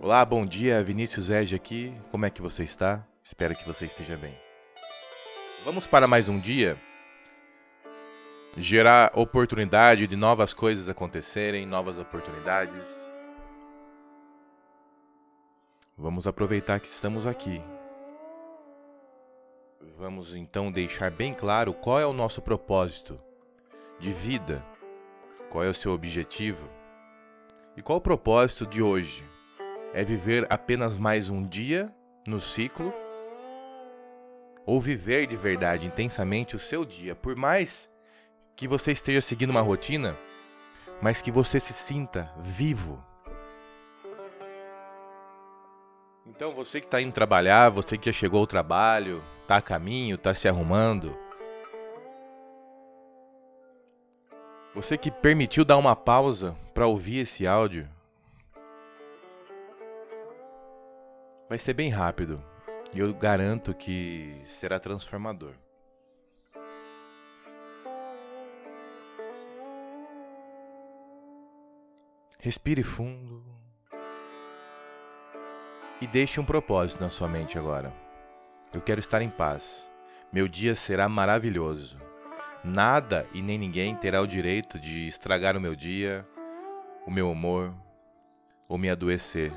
Olá, bom dia, Vinícius Ege aqui. Como é que você está? Espero que você esteja bem. Vamos para mais um dia gerar oportunidade de novas coisas acontecerem, novas oportunidades. Vamos aproveitar que estamos aqui. Vamos então deixar bem claro qual é o nosso propósito de vida, qual é o seu objetivo e qual o propósito de hoje. É viver apenas mais um dia no ciclo ou viver de verdade intensamente o seu dia, por mais que você esteja seguindo uma rotina, mas que você se sinta vivo. Então você que está indo trabalhar, você que já chegou ao trabalho, está a caminho, está se arrumando, você que permitiu dar uma pausa para ouvir esse áudio, vai ser bem rápido e eu garanto que será transformador. Respire fundo. E deixe um propósito na sua mente agora. Eu quero estar em paz. Meu dia será maravilhoso. Nada e nem ninguém terá o direito de estragar o meu dia, o meu humor ou me adoecer.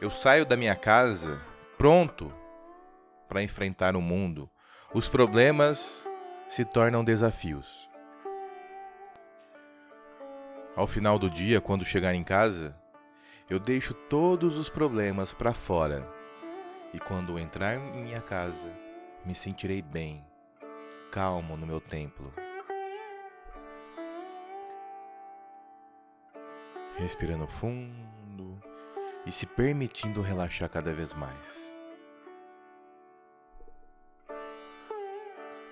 Eu saio da minha casa pronto para enfrentar o mundo. Os problemas se tornam desafios. Ao final do dia, quando chegar em casa, eu deixo todos os problemas para fora. E quando entrar em minha casa, me sentirei bem, calmo no meu templo. Respirando fundo e se permitindo relaxar cada vez mais.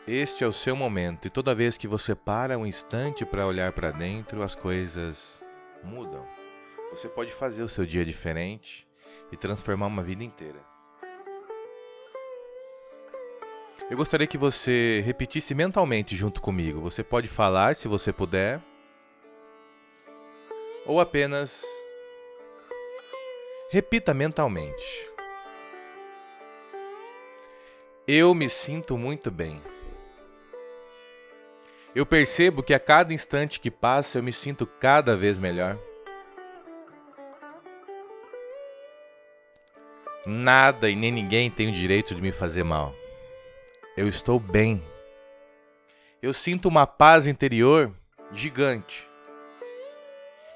Este é o seu momento e toda vez que você para um instante para olhar para dentro, as coisas mudam. Você pode fazer o seu dia diferente e transformar uma vida inteira. Eu gostaria que você repetisse mentalmente junto comigo. Você pode falar se você puder, ou apenas repita mentalmente. Eu me sinto muito bem. Eu percebo que a cada instante que passa eu me sinto cada vez melhor. Nada e nem ninguém tem o direito de me fazer mal. Eu estou bem. Eu sinto uma paz interior gigante.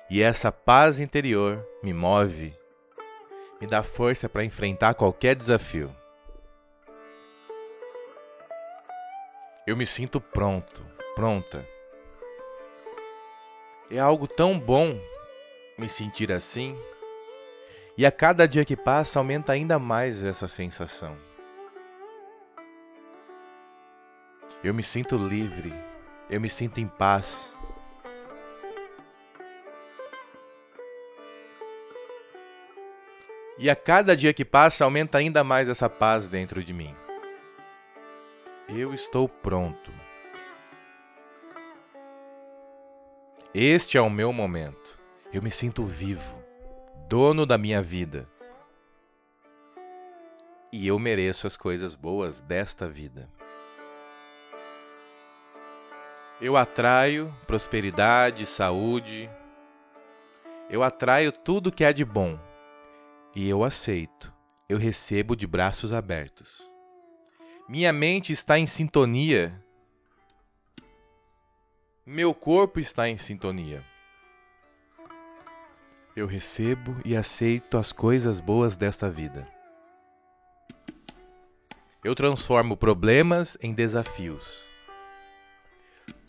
E essa paz interior me move, me dá força para enfrentar qualquer desafio. Eu me sinto pronto pronta. É algo tão bom me sentir assim, e a cada dia que passa aumenta ainda mais essa sensação. Eu me sinto livre, eu me sinto em paz. E a cada dia que passa aumenta ainda mais essa paz dentro de mim. Eu estou pronto. Este é o meu momento. Eu me sinto vivo, dono da minha vida. E eu mereço as coisas boas desta vida. Eu atraio prosperidade, saúde. Eu atraio tudo que é de bom. E eu aceito. Eu recebo de braços abertos. Minha mente está em sintonia meu corpo está em sintonia. Eu recebo e aceito as coisas boas desta vida. Eu transformo problemas em desafios.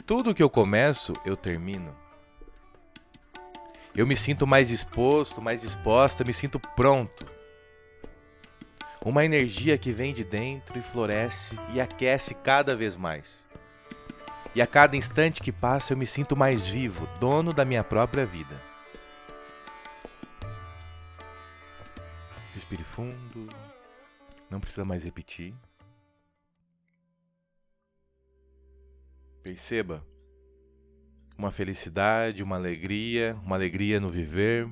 Tudo que eu começo, eu termino. Eu me sinto mais exposto, mais exposta, me sinto pronto. Uma energia que vem de dentro e floresce e aquece cada vez mais. E a cada instante que passa eu me sinto mais vivo, dono da minha própria vida. Respire fundo. Não precisa mais repetir. Perceba uma felicidade, uma alegria, uma alegria no viver,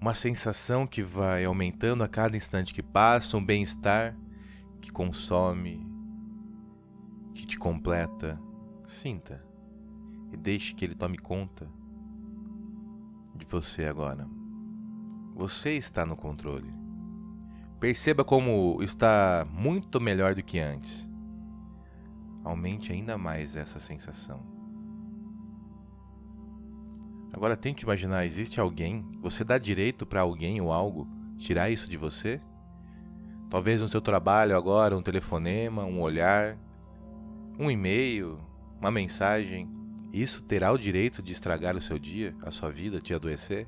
Uma sensação que vai aumentando a cada instante que passa, um bem-estar que consome, que te completa. Sinta e deixe que ele tome conta de você agora. Você está no controle. Perceba como está muito melhor do que antes. Aumente ainda mais essa sensação. Agora tente imaginar, existe alguém, você dá direito para alguém ou algo tirar isso de você? Talvez no seu trabalho agora, um telefonema, um olhar, um e-mail, uma mensagem, isso terá o direito de estragar o seu dia, a sua vida, te adoecer?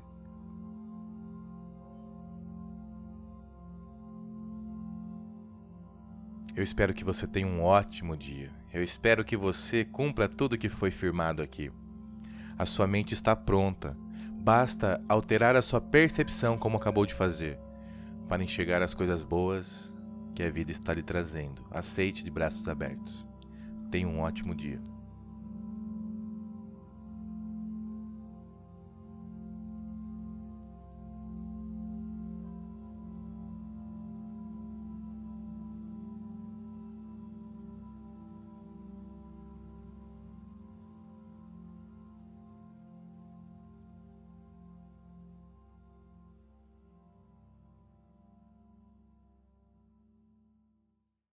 Eu espero que você tenha um ótimo dia. Eu espero que você cumpra tudo que foi firmado aqui. A sua mente está pronta. Basta alterar a sua percepção, como acabou de fazer, para enxergar as coisas boas que a vida está lhe trazendo. Aceite de braços abertos. Tenha um ótimo dia.